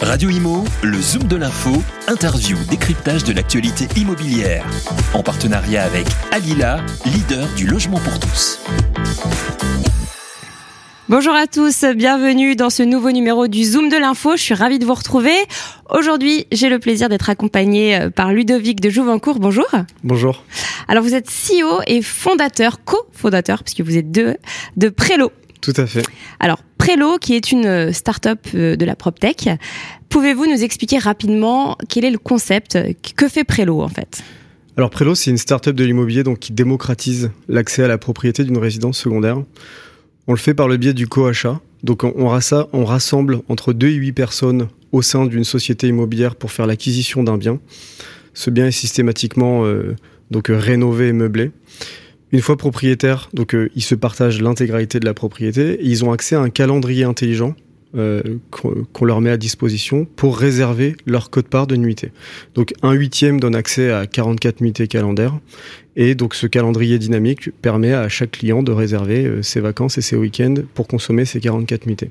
Radio Imo, le Zoom de l'info, interview, décryptage de l'actualité immobilière. En partenariat avec Alila, leader du logement pour tous. Bonjour à tous, bienvenue dans ce nouveau numéro du Zoom de l'info. Je suis ravie de vous retrouver. Aujourd'hui, j'ai le plaisir d'être accompagné euh, par Ludovic de Jouvencourt. Bonjour. Bonjour. Alors vous êtes CEO et fondateur, co-fondateur, puisque vous êtes deux, de Prélo. Tout à fait. Alors Prélo, qui est une euh, start-up euh, de la PropTech, pouvez-vous nous expliquer rapidement quel est le concept? Que fait Prélo en fait? Alors Prélo, c'est une start-up de l'immobilier donc qui démocratise l'accès à la propriété d'une résidence secondaire. On le fait par le biais du co-achat. Donc on, on, rassemble entre 2 et 8 personnes au sein d'une société immobilière pour faire l'acquisition d'un bien. Ce bien est systématiquement euh, donc rénové et meublé. Une fois propriétaires, donc euh, ils se partagent l'intégralité de la propriété et ils ont accès à un calendrier intelligent euh, qu'on leur met à disposition pour réserver leur code-part de nuitée. Donc un huitième donne accès à 44 nuitées calendaires et donc ce calendrier dynamique permet à chaque client de réserver euh, ses vacances et ses week-ends pour consommer ces 44 nuitées.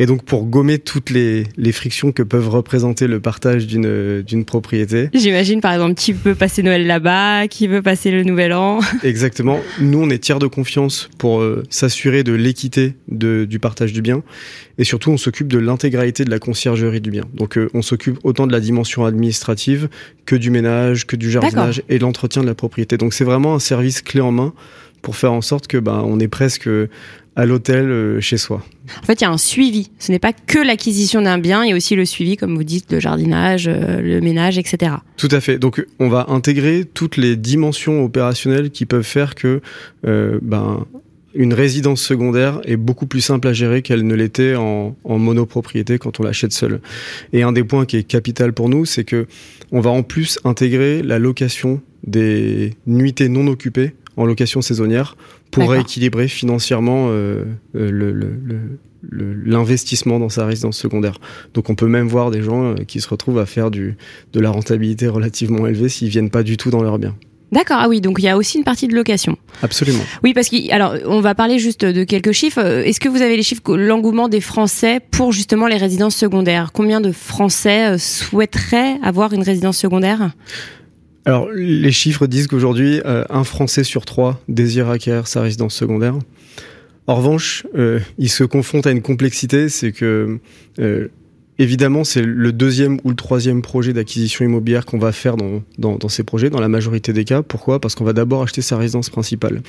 Et donc pour gommer toutes les, les frictions que peuvent représenter le partage d'une d'une propriété. J'imagine par exemple qui veut passer Noël là-bas, qui veut passer le Nouvel An. Exactement. Nous on est tiers de confiance pour euh, s'assurer de l'équité du partage du bien et surtout on s'occupe de l'intégralité de la conciergerie du bien. Donc euh, on s'occupe autant de la dimension administrative que du ménage, que du jardinage et l'entretien de la propriété. Donc c'est vraiment un service clé en main pour faire en sorte que ben on est presque à l'hôtel euh, chez soi. En fait, il y a un suivi. Ce n'est pas que l'acquisition d'un bien, il y a aussi le suivi, comme vous dites, le jardinage, euh, le ménage, etc. Tout à fait. Donc, on va intégrer toutes les dimensions opérationnelles qui peuvent faire que euh, ben, une résidence secondaire est beaucoup plus simple à gérer qu'elle ne l'était en, en, monopropriété quand on l'achète seul. Et un des points qui est capital pour nous, c'est que on va en plus intégrer la location des nuitées non occupées en location saisonnière pour rééquilibrer financièrement euh, euh, l'investissement dans sa résidence secondaire. Donc on peut même voir des gens euh, qui se retrouvent à faire du, de la rentabilité relativement élevée s'ils viennent pas du tout dans leur bien. D'accord, ah oui, donc il y a aussi une partie de location. Absolument. Oui, parce que alors on va parler juste de quelques chiffres. Est-ce que vous avez les chiffres l'engouement des Français pour justement les résidences secondaires? Combien de Français souhaiteraient avoir une résidence secondaire? Alors, les chiffres disent qu'aujourd'hui, euh, un Français sur trois désire acquérir sa résidence secondaire. En revanche, euh, il se confronte à une complexité, c'est que euh, évidemment, c'est le deuxième ou le troisième projet d'acquisition immobilière qu'on va faire dans, ces projets, dans la majorité des cas. Pourquoi? Parce qu'on va d'abord acheter sa résidence principale.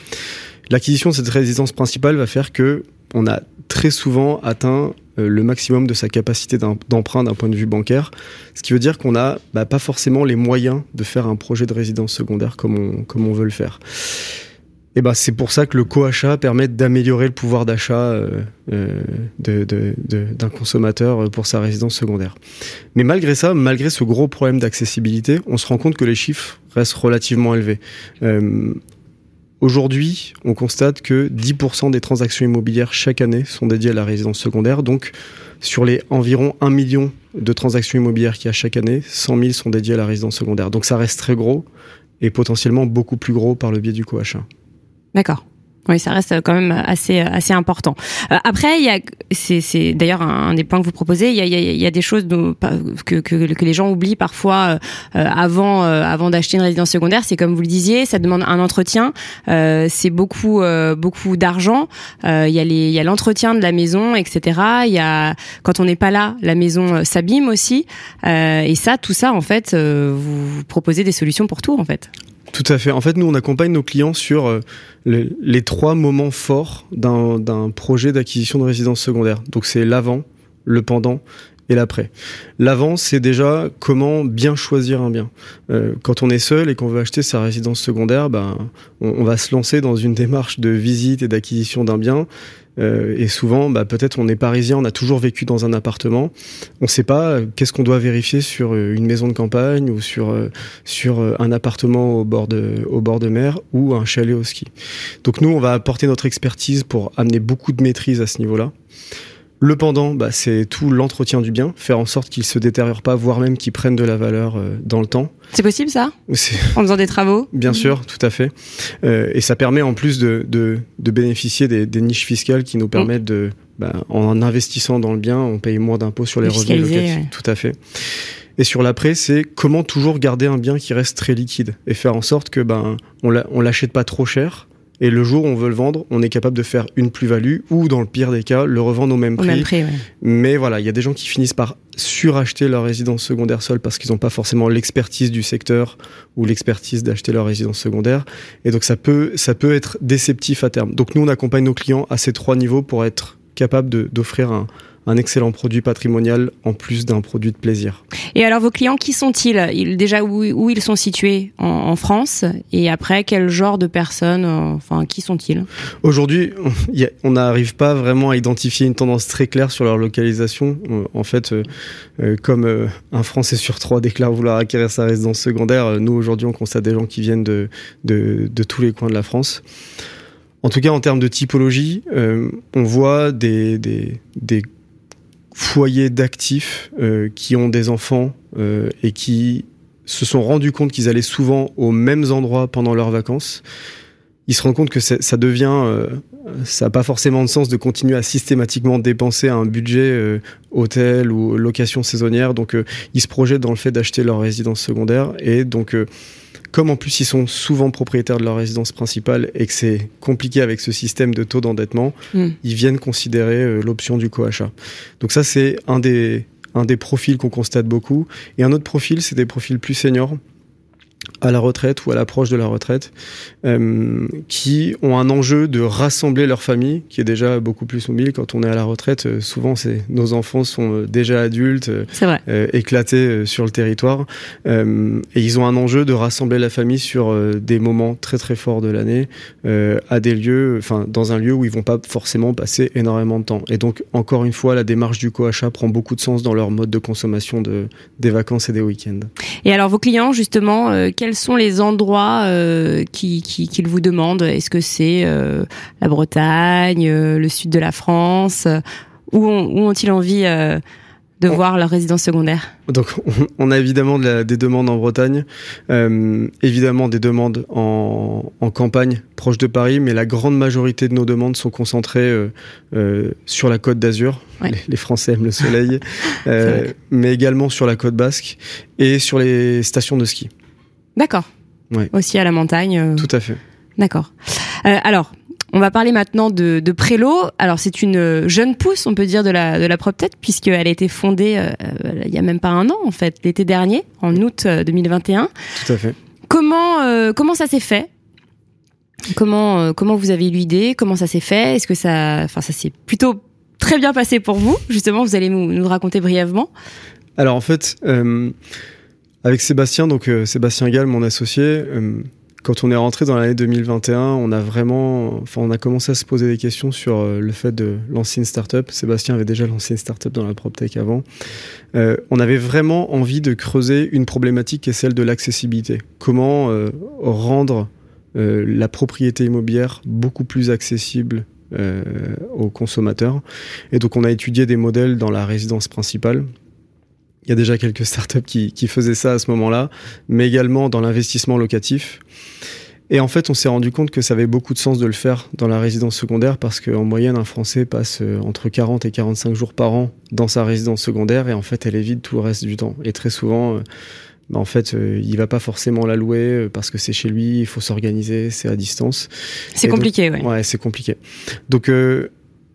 L'acquisition de cette résidence principale va faire que on a très souvent atteint le maximum de sa capacité d'emprunt d'un point de vue bancaire, ce qui veut dire qu'on n'a bah, pas forcément les moyens de faire un projet de résidence secondaire comme on, comme on veut le faire. Et bah, c'est pour ça que le co-achat permet d'améliorer le pouvoir d'achat euh, euh d'un consommateur pour sa résidence secondaire. Mais malgré ça, malgré ce gros problème d'accessibilité, on se rend compte que les chiffres restent relativement élevés. Euh, Aujourd'hui, on constate que 10% des transactions immobilières chaque année sont dédiées à la résidence secondaire. Donc, sur les environ 1 million de transactions immobilières qu'il y a chaque année, 100 000 sont dédiées à la résidence secondaire. Donc, ça reste très gros et potentiellement beaucoup plus gros par le biais du coachat. D'accord. Oui, ça reste quand même assez assez important. Euh, après, il y a c'est d'ailleurs un, des points que vous proposez. Il y a, il y a, des choses que, que, que les gens oublient parfois euh, avant euh, avant d'acheter une résidence secondaire. C'est comme vous le disiez, ça demande un entretien. c'est beaucoup beaucoup d'argent. il y a les il y a l'entretien de la maison, etc. Il y a quand on n'est pas là, la maison s'abîme aussi. et ça, tout ça, en fait, vous, vous proposez des solutions pour tout, en fait. Tout à fait. En fait, nous, on accompagne nos clients sur euh, les, trois moments forts d'un projet d'acquisition de résidence secondaire. Donc, c'est l'avant, le pendant et l'après. L'avant, c'est déjà comment bien choisir un bien. Euh, quand on est seul et qu'on veut acheter sa résidence secondaire, ben, on, va se lancer dans une démarche de visite et d'acquisition d'un bien. Euh, et souvent, bah, peut-être on est parisien, on a toujours vécu dans un appartement, on ne sait pas euh, qu'est-ce qu'on doit vérifier sur euh, une maison de campagne ou sur sur un appartement au bord de au bord de mer ou un chalet au ski. Donc nous, on va apporter notre expertise pour amener beaucoup de maîtrise à ce niveau-là. Le pendant, bah, c'est tout l'entretien du bien, faire en sorte qu'il se détériore pas, voire même qu'il prenne de la valeur euh, dans le temps. C'est possible ça? En faisant des travaux? Bien sûr, tout à fait. Euh, et ça permet en plus de, de, de bénéficier des, des, niches fiscales qui nous permettent de, bah, en investissant dans le bien, on paye moins d'impôts sur les revenus locatifs. Tout à fait. Et sur l'après, c'est comment toujours garder un bien qui reste très liquide et faire en sorte que ben on l'achète pas trop cher et le jour où on veut le vendre, on est capable de faire une plus-value ou, dans le pire des cas, le revendre au même prix. Mais voilà, il y a des gens qui finissent par suracheter leur résidence secondaire seule parce qu'ils n'ont pas forcément l'expertise du secteur ou l'expertise d'acheter leur résidence secondaire. Et donc, ça peut, ça peut être déceptif à terme. Donc, nous, on accompagne nos clients à ces trois niveaux pour être capable d'offrir un, un excellent produit patrimonial en plus d'un produit de plaisir. Et alors vos clients, qui sont-ils? Ils, Déjà où, ils sont situés? En, France? Et après quel genre de personnes euh, Enfin, qui sont-ils? Aujourd'hui, on n'arrive pas vraiment à identifier une tendance très claire sur leur localisation. Euh, en fait, euh, comme un Français sur trois déclare vouloir acquérir sa résidence secondaire, nous aujourd'hui on constate des gens qui viennent de, de, tous les coins de la France. En tout cas, en termes de typologie, on voit des, foyers d'actifs euh, qui ont des enfants euh, et qui se sont rendus compte qu'ils allaient souvent aux mêmes endroits pendant leurs vacances. Ils se rendent compte que ça devient, euh, ça n'a pas forcément de sens de continuer à systématiquement dépenser un budget hôtel ou location saisonnière. Donc, ils se projettent dans le fait d'acheter leur résidence secondaire et donc comme en plus ils sont souvent propriétaires de leur résidence principale et que c'est compliqué avec ce système de taux d'endettement, hmm. ils viennent considérer euh, l'option du coachat. Donc ça c'est un des un des profils qu'on constate beaucoup. Et un autre profil, c'est des profils plus seniors à la retraite ou à l'approche de la retraite, euh, qui ont un enjeu de rassembler leur famille, qui est déjà beaucoup plus mobile. Quand on est à la retraite, euh, souvent c'est nos enfants sont euh, déjà adultes, euh, éclatés sur le territoire, et ils ont un enjeu de rassembler la famille sur des moments très très forts de l'année, à des lieux, enfin dans un lieu où ils vont pas forcément passer énormément de temps. Et donc encore une fois, la démarche du co-achat prend beaucoup de sens dans leur mode de consommation de des vacances et des week-ends. Et alors vos clients justement quels sont les endroits euh, qu'ils qui, vous demandent? Est-ce que c'est euh, la Bretagne, euh, le sud de la France? Où, ont-ils envie de voir leur résidence secondaire? Donc, on, a évidemment des demandes en Bretagne, évidemment des demandes en, campagne proche de Paris, mais la grande majorité de nos demandes sont concentrées sur la côte d'Azur. Les, les, Français aiment le soleil, mais également sur la côte basque et sur les stations de ski. D'accord. Aussi à la montagne. Euh. Tout à fait. D'accord. Euh, alors, on va parler maintenant de, de Prélo. Alors, c'est une jeune pousse, on peut dire, de la, de la PropTech, puisqu'elle a été fondée euh, il y a même pas un an, en fait, l'été dernier, en août 2021. Tout à fait. Comment, comment ça s'est fait? Comment, comment vous avez eu l'idée? Comment ça s'est fait? Est-ce que ça, enfin, ça s'est plutôt très bien passé pour vous? Justement, vous allez nous, nous raconter brièvement. Alors, en fait, avec Sébastien, donc euh, Sébastien Gall, mon associé, euh, quand on est rentré dans l'année 2021, on a vraiment, enfin, on a commencé à se poser des questions sur euh, le fait de lancer une startup. Sébastien avait déjà lancé une startup dans la PropTech avant. on avait vraiment envie de creuser une problématique qui est celle de l'accessibilité. Comment rendre la propriété immobilière beaucoup plus accessible aux consommateurs. Et donc on a étudié des modèles dans la résidence principale, il y a déjà quelques startups qui, qui faisaient ça à ce moment-là, mais également dans l'investissement locatif. Et en fait, on s'est rendu compte que ça avait beaucoup de sens de le faire dans la résidence secondaire parce qu'en moyenne, un Français passe euh, entre 40 et 45 jours par an dans sa résidence secondaire et en fait, elle est vide tout le reste du temps. Et très souvent, euh, bah, en fait, euh, il va pas forcément la louer parce que c'est chez lui, il faut s'organiser, c'est à distance. C'est compliqué, ouais. Ouais, c'est compliqué. Donc,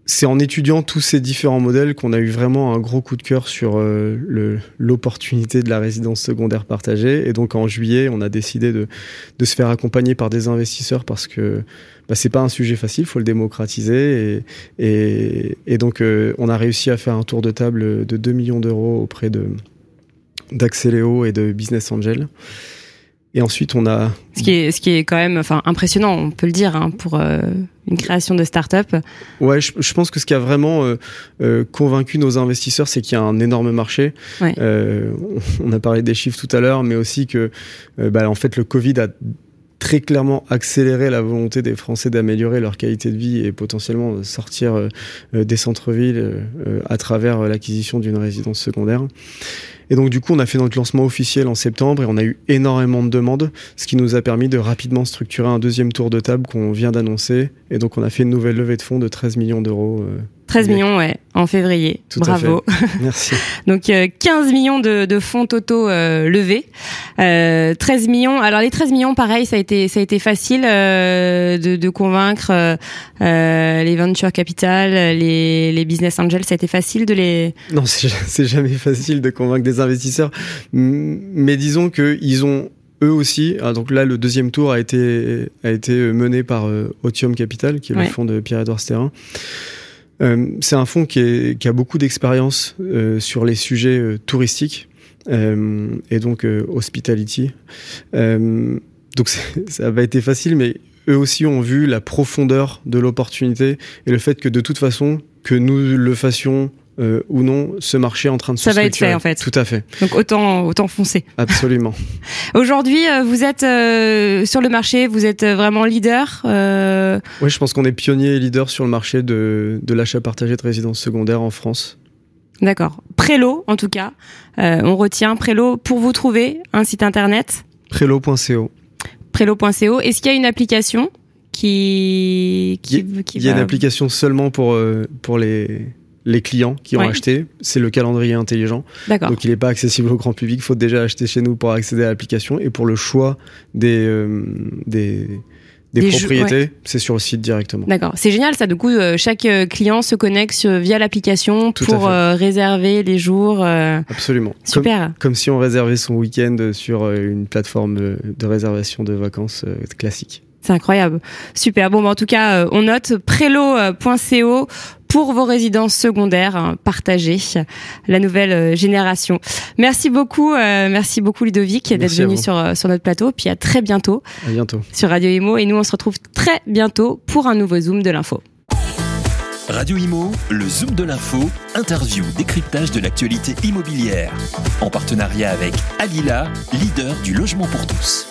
c'est en étudiant tous ces différents modèles qu'on a eu vraiment un gros coup de cœur sur euh, l'opportunité de la résidence secondaire partagée. Et donc en juillet, on a décidé de, se faire accompagner par des investisseurs parce que bah, c'est pas un sujet facile, faut le démocratiser. Et donc euh, on a réussi à faire un tour de table de 2 millions d'euros auprès de d'Axeléo et de Business Angel. Et ensuite, on a ce qui est ce qui est quand même enfin impressionnant, on peut le dire hein, pour euh, une création de start-up. Ouais, je, je, pense que ce qui a vraiment euh, euh convaincu nos investisseurs, c'est qu'il y a un énorme marché. Ouais. Euh, on a parlé des chiffres tout à l'heure, mais aussi que bah, en fait le Covid a très clairement accélérer la volonté des Français d'améliorer leur qualité de vie et potentiellement sortir euh, des centres-villes à travers l'acquisition d'une résidence secondaire. Et donc du coup, on a fait notre lancement officiel en septembre et on a eu énormément de demandes, ce qui nous a permis de rapidement structurer un deuxième tour de table qu'on vient d'annoncer. Et donc on a fait une nouvelle levée de fonds de 13 millions d'euros 13 millions, ouais, en février. Bravo. Merci. Donc 15 euh, millions de, de fonds totaux euh, levés. Euh, 13 millions. Alors les 13 millions, pareil, ça a été ça a été facile euh, de, de, convaincre euh, les venture capital, les, les business angels. Ça a été facile de les. Non, c'est jamais facile de convaincre des investisseurs. Mais disons que ils ont eux aussi. Ah, donc là, le deuxième tour a été a été mené par Otium Capital, qui est le fonds de Pierre-Edouard Sterrin. Euh, c'est un fonds qui, a beaucoup d'expérience euh, sur les sujets euh, touristiques et donc hospitality. donc ça va été facile, mais eux aussi ont vu la profondeur de l'opportunité et le fait que de toute façon, que nous le fassions euh, ou non ce marché est en train de se Ça va être fait en fait. Tout à fait. Donc autant autant foncer. Absolument. Aujourd'hui, euh, vous êtes euh, sur le marché, vous êtes vraiment leader. Oui, je pense qu'on est pionnier et leader sur le marché de, de l'achat partagé de résidences secondaires en France. D'accord. Prélo, en tout cas, on retient Prélo pour vous trouver un site internet. Prélo.co. Prélo.co. Est-ce qu'il y a une application qui, qui, qui Il y a une application seulement pour pour les les clients qui ont acheté. C'est le calendrier intelligent. Donc il n'est pas accessible au grand public. Il faut déjà acheter chez nous pour accéder à l'application. Et pour le choix des, euh, des, des, propriétés, c'est sur le site directement. D'accord. C'est génial ça. Du coup, euh, chaque euh, client se connecte via l'application pour réserver les jours. Absolument. Super. Comme, si on réservait son week-end sur une plateforme de, réservation de vacances classique. C'est incroyable. Super. Bon, bah, en tout cas, on note prelo.co pour vos résidences secondaires hein, partagées, la nouvelle euh, génération. Merci beaucoup, euh, merci beaucoup Ludovic d'être venu sur, euh, sur notre plateau. Puis à très bientôt. À bientôt. Sur Radio Imo. Et nous, on se retrouve très bientôt pour un nouveau Zoom de l'info. Radio Imo, le Zoom de l'info, interview, décryptage de l'actualité immobilière. En partenariat avec Alila, leader du logement pour tous.